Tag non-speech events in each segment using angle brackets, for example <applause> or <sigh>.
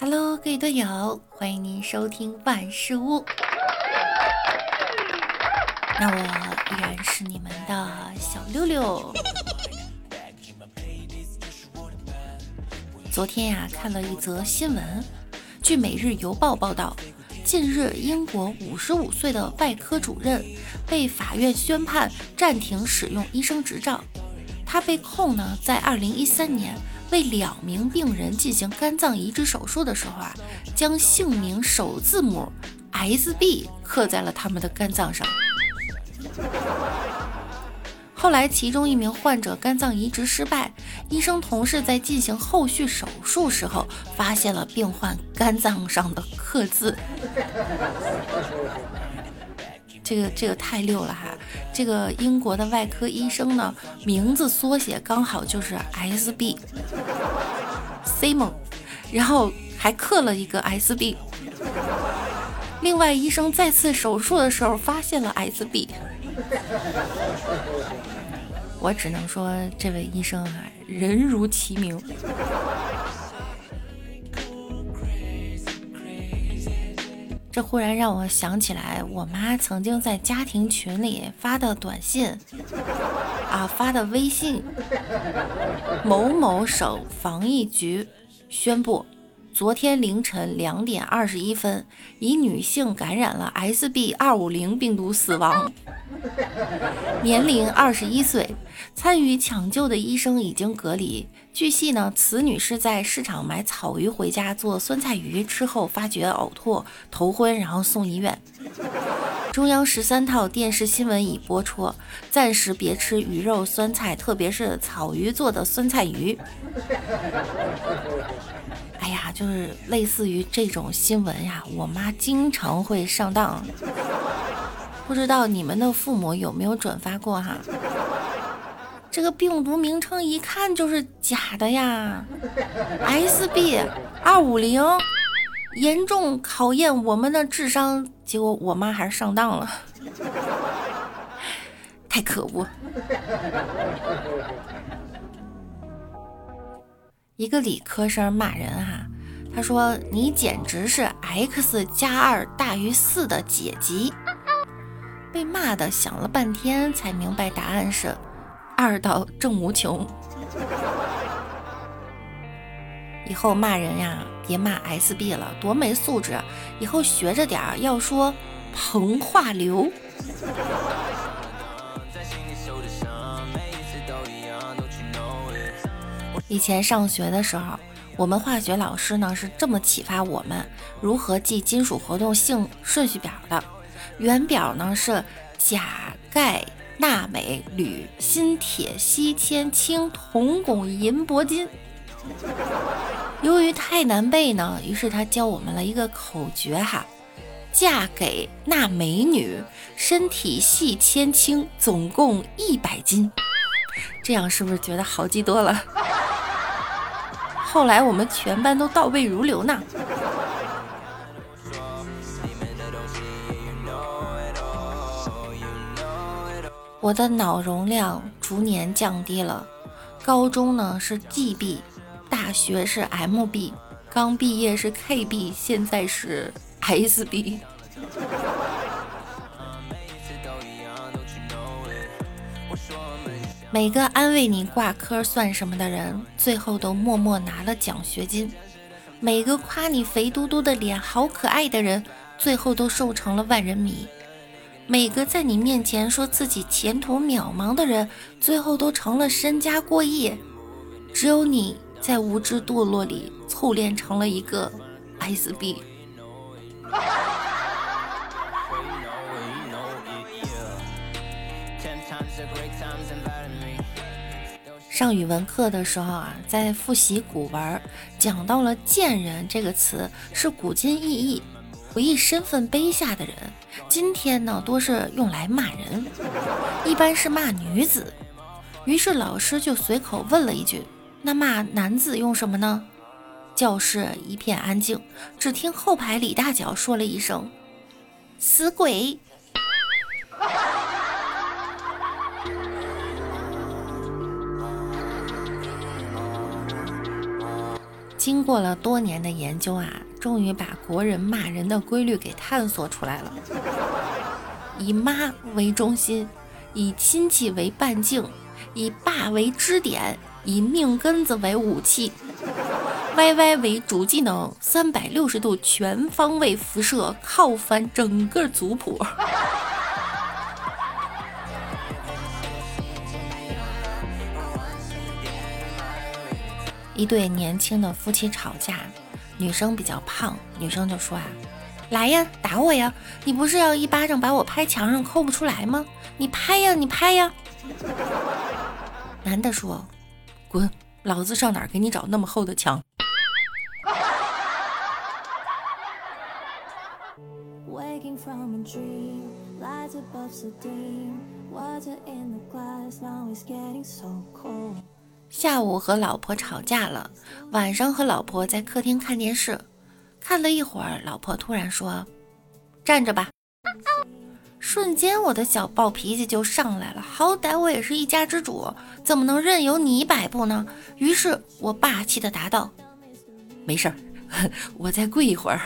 Hello，各位队友，欢迎您收听万事屋。那我依然是你们的小六六。昨天呀，看了一则新闻，据《每日邮报》报道，近日英国五十五岁的外科主任被法院宣判暂停使用医生执照。他被控呢，在二零一三年为两名病人进行肝脏移植手术的时候啊，将姓名首字母 S B 刻在了他们的肝脏上。后来，其中一名患者肝脏移植失败，医生同事在进行后续手术时候，发现了病患肝脏上的刻字。这个这个太溜了哈！这个英国的外科医生呢，名字缩写刚好就是 S B S B，Simon，然后还刻了一个 S B。另外，医生再次手术的时候发现了 S B。我只能说，这位医生啊，人如其名。这忽然让我想起来，我妈曾经在家庭群里发的短信，啊，发的微信。某某省防疫局宣布。昨天凌晨两点二十一分，一女性感染了 SB 二五零病毒死亡，年龄二十一岁。参与抢救的医生已经隔离。据悉呢，此女士在市场买草鱼回家做酸菜鱼吃后，发觉呕吐、头昏，然后送医院。中央十三套电视新闻已播出，暂时别吃鱼肉酸菜，特别是草鱼做的酸菜鱼。<laughs> 哎呀，就是类似于这种新闻呀，我妈经常会上当。不知道你们的父母有没有转发过哈？这个病毒名称一看就是假的呀，<laughs> SB 二五零，严重考验我们的智商。结果我妈还是上当了，<laughs> 太可恶。<laughs> 一个理科生骂人哈，他说：“你简直是 x 加二大于四的解集。”被骂的想了半天才明白答案是二到正无穷。以后骂人呀，别骂 SB 了，多没素质！以后学着点儿，要说膨化流。<laughs> 以前上学的时候，我们化学老师呢是这么启发我们如何记金属活动性顺序表的。原表呢是钾、钙、钠、镁、铝、锌、铁、锡、铅、氢、铜、汞、银、铂、金。<laughs> 由于太难背呢，于是他教我们了一个口诀哈：嫁给那美女，身体细千轻，总共一百斤。这样是不是觉得好记多了？后来我们全班都倒背如流呢。我的脑容量逐年降低了，高中呢是 GB，大学是 MB，刚毕业是 KB，现在是 SB。每个安慰你挂科算什么的人，最后都默默拿了奖学金；每个夸你肥嘟嘟的脸好可爱的人，最后都瘦成了万人迷；每个在你面前说自己前途渺茫的人，最后都成了身家过亿。只有你在无知堕落里淬炼成了一个 SB。上语文课的时候啊，在复习古文，讲到了“贱人”这个词是古今意义，回忆身份卑下的人。今天呢，多是用来骂人，一般是骂女子。于是老师就随口问了一句：“那骂男子用什么呢？”教室一片安静，只听后排李大脚说了一声：“死鬼。”经过了多年的研究啊，终于把国人骂人的规律给探索出来了。以妈为中心，以亲戚为半径，以爸为支点，以命根子为武器，Y Y 为主技能，三百六十度全方位辐射，靠翻整个族谱。一对年轻的夫妻吵架，女生比较胖，女生就说啊：“来呀，打我呀！你不是要一巴掌把我拍墙上抠不出来吗？你拍呀，你拍呀！”男的说：“滚，老子上哪儿给你找那么厚的墙？”下午和老婆吵架了，晚上和老婆在客厅看电视，看了一会儿，老婆突然说：“站着吧。”瞬间我的小暴脾气就上来了，好歹我也是一家之主，怎么能任由你摆布呢？于是我霸气的答道：“没事儿，<laughs> 我再跪一会儿。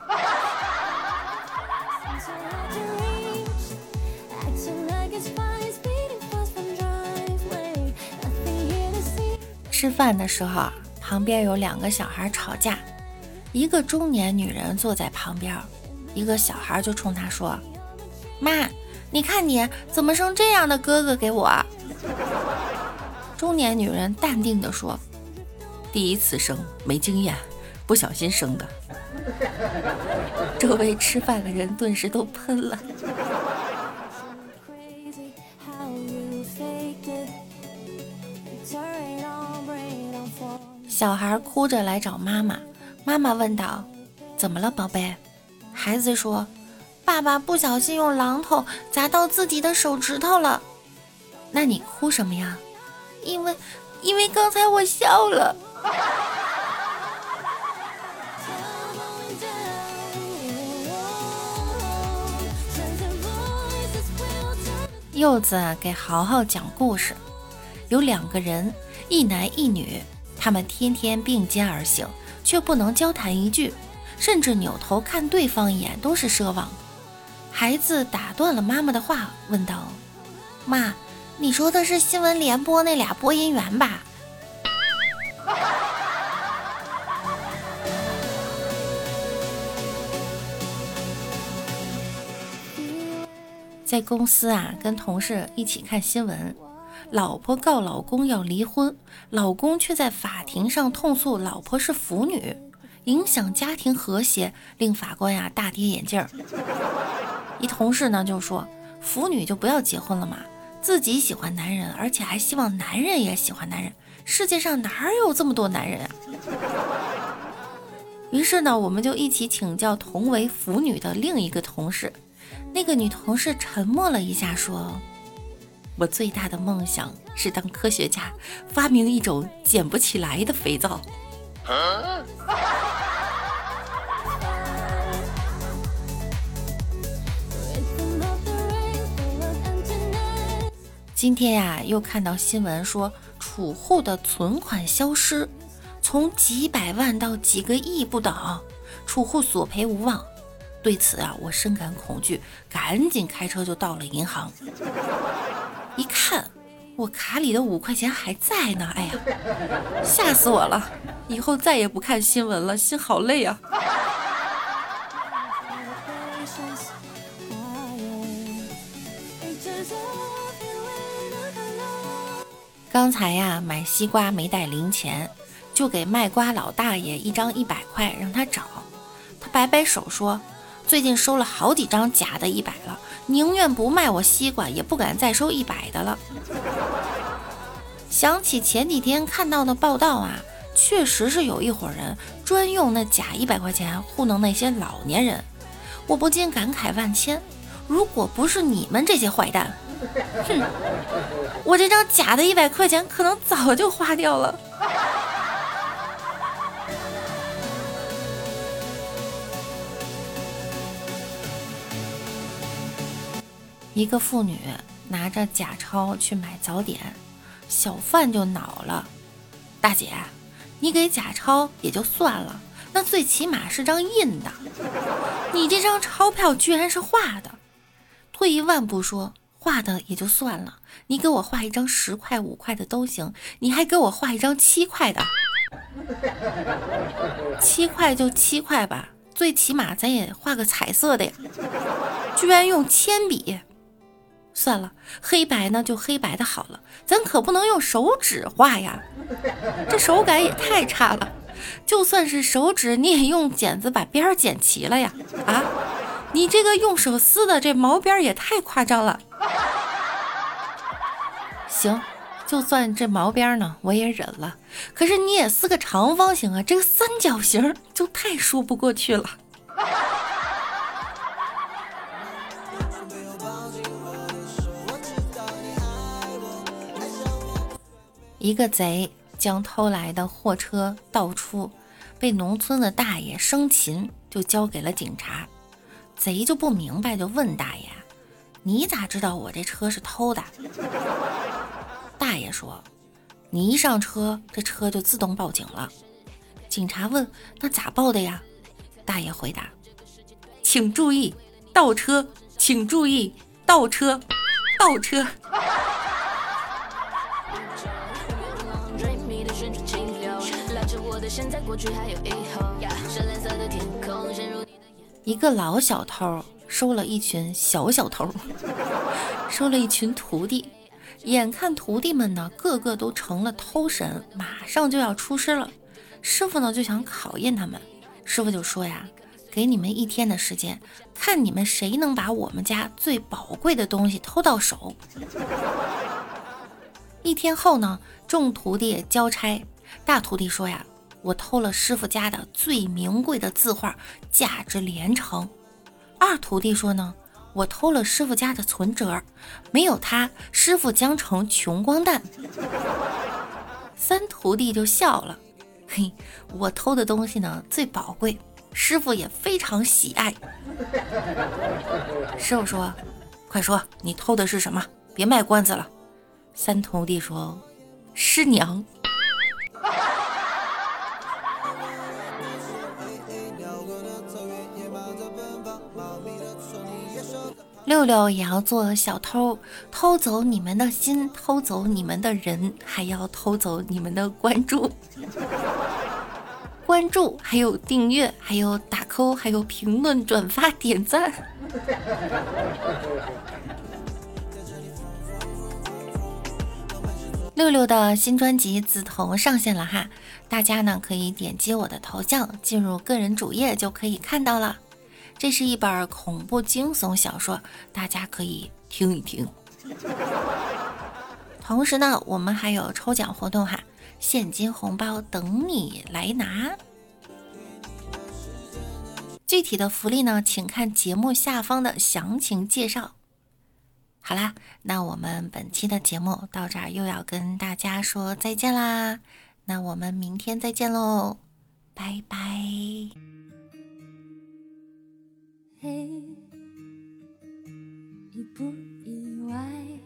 <laughs> ”吃饭的时候，旁边有两个小孩吵架，一个中年女人坐在旁边，一个小孩就冲她说：“妈，你看你怎么生这样的哥哥给我？”中年女人淡定地说：“第一次生，没经验，不小心生的。”周围吃饭的人顿时都喷了。小孩哭着来找妈妈，妈妈问道：“怎么了，宝贝？”孩子说：“爸爸不小心用榔头砸到自己的手指头了。”那你哭什么呀？因为，因为刚才我笑了。柚子给豪豪讲故事，有两个人，一男一女。他们天天并肩而行，却不能交谈一句，甚至扭头看对方一眼都是奢望。孩子打断了妈妈的话，问道：“妈，你说的是新闻联播那俩播音员吧？” <laughs> 在公司啊，跟同事一起看新闻。老婆告老公要离婚，老公却在法庭上痛诉老婆是腐女，影响家庭和谐，令法官呀大跌眼镜。一同事呢就说：“腐女就不要结婚了嘛，自己喜欢男人，而且还希望男人也喜欢男人，世界上哪有这么多男人啊？” <laughs> 于是呢，我们就一起请教同为腐女的另一个同事。那个女同事沉默了一下，说。我最大的梦想是当科学家，发明一种捡不起来的肥皂。今天呀，又看到新闻说，储户的存款消失，从几百万到几个亿不等，储户索赔无望。对此啊，我深感恐惧，赶紧开车就到了银行。一看，我卡里的五块钱还在呢！哎呀，吓死我了！以后再也不看新闻了，心好累啊！刚才呀，买西瓜没带零钱，就给卖瓜老大爷一张一百块让他找，他摆摆手说。最近收了好几张假的一百了，宁愿不卖我西瓜，也不敢再收一百的了。想起前几天看到的报道啊，确实是有一伙人专用那假一百块钱糊弄那些老年人，我不禁感慨万千。如果不是你们这些坏蛋，哼，我这张假的一百块钱可能早就花掉了。一个妇女拿着假钞去买早点，小贩就恼了：“大姐，你给假钞也就算了，那最起码是张印的。你这张钞票居然是画的。退一万步说，画的也就算了，你给我画一张十块五块的都行，你还给我画一张七块的。七块就七块吧，最起码咱也画个彩色的呀。居然用铅笔，算了，黑白呢就黑白的好了，咱可不能用手指画呀，这手感也太差了。就算是手指，你也用剪子把边儿剪齐了呀。啊，你这个用手撕的这毛边也太夸张了。行。就算这毛边呢，我也忍了。可是你也撕个长方形啊，这个三角形就太说不过去了。一个贼将偷来的货车盗出，被农村的大爷生擒，就交给了警察。贼就不明白，就问大爷：“你咋知道我这车是偷的？” <laughs> 大爷说：“你一上车，这车就自动报警了。”警察问：“那咋报的呀？”大爷回答：“请注意倒车，请注意倒车，倒车。”一个老小偷收了一群小小偷，<laughs> 收了一群徒弟。眼看徒弟们呢，个个都成了偷神，马上就要出师了。师傅呢就想考验他们，师傅就说呀：“给你们一天的时间，看你们谁能把我们家最宝贵的东西偷到手。<laughs> ”一天后呢，众徒弟交差，大徒弟说呀：“我偷了师傅家的最名贵的字画，价值连城。”二徒弟说呢。我偷了师傅家的存折，没有他，师傅将成穷光蛋。三徒弟就笑了，嘿，我偷的东西呢最宝贵，师傅也非常喜爱。师傅说：“快说，你偷的是什么？别卖关子了。”三徒弟说：“师娘。”六六也要做小偷，偷走你们的心，偷走你们的人，还要偷走你们的关注、<laughs> 关注，还有订阅，还有打 call，还有评论、转发、点赞。六六的新专辑《紫瞳》上线了哈，大家呢可以点击我的头像进入个人主页就可以看到了。这是一本恐怖惊悚小说，大家可以听一听。同时呢，我们还有抽奖活动哈，现金红包等你来拿。具体的福利呢，请看节目下方的详情介绍。好啦，那我们本期的节目到这儿又要跟大家说再见啦，那我们明天再见喽，拜拜。嘿，意不意外？